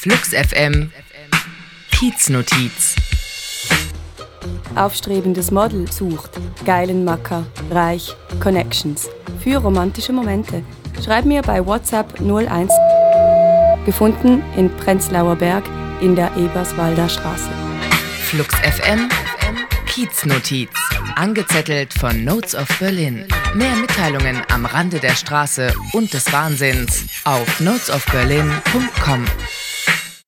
Flux FM Kieznotiz. Aufstrebendes Model sucht geilen Macker, reich, Connections. Für romantische Momente. Schreib mir bei WhatsApp 01 gefunden in Prenzlauer Berg in der Eberswalder Straße. Flux FM Kieznotiz. Angezettelt von Notes of Berlin. Mehr Mitteilungen am Rande der Straße und des Wahnsinns auf notesofberlin.com.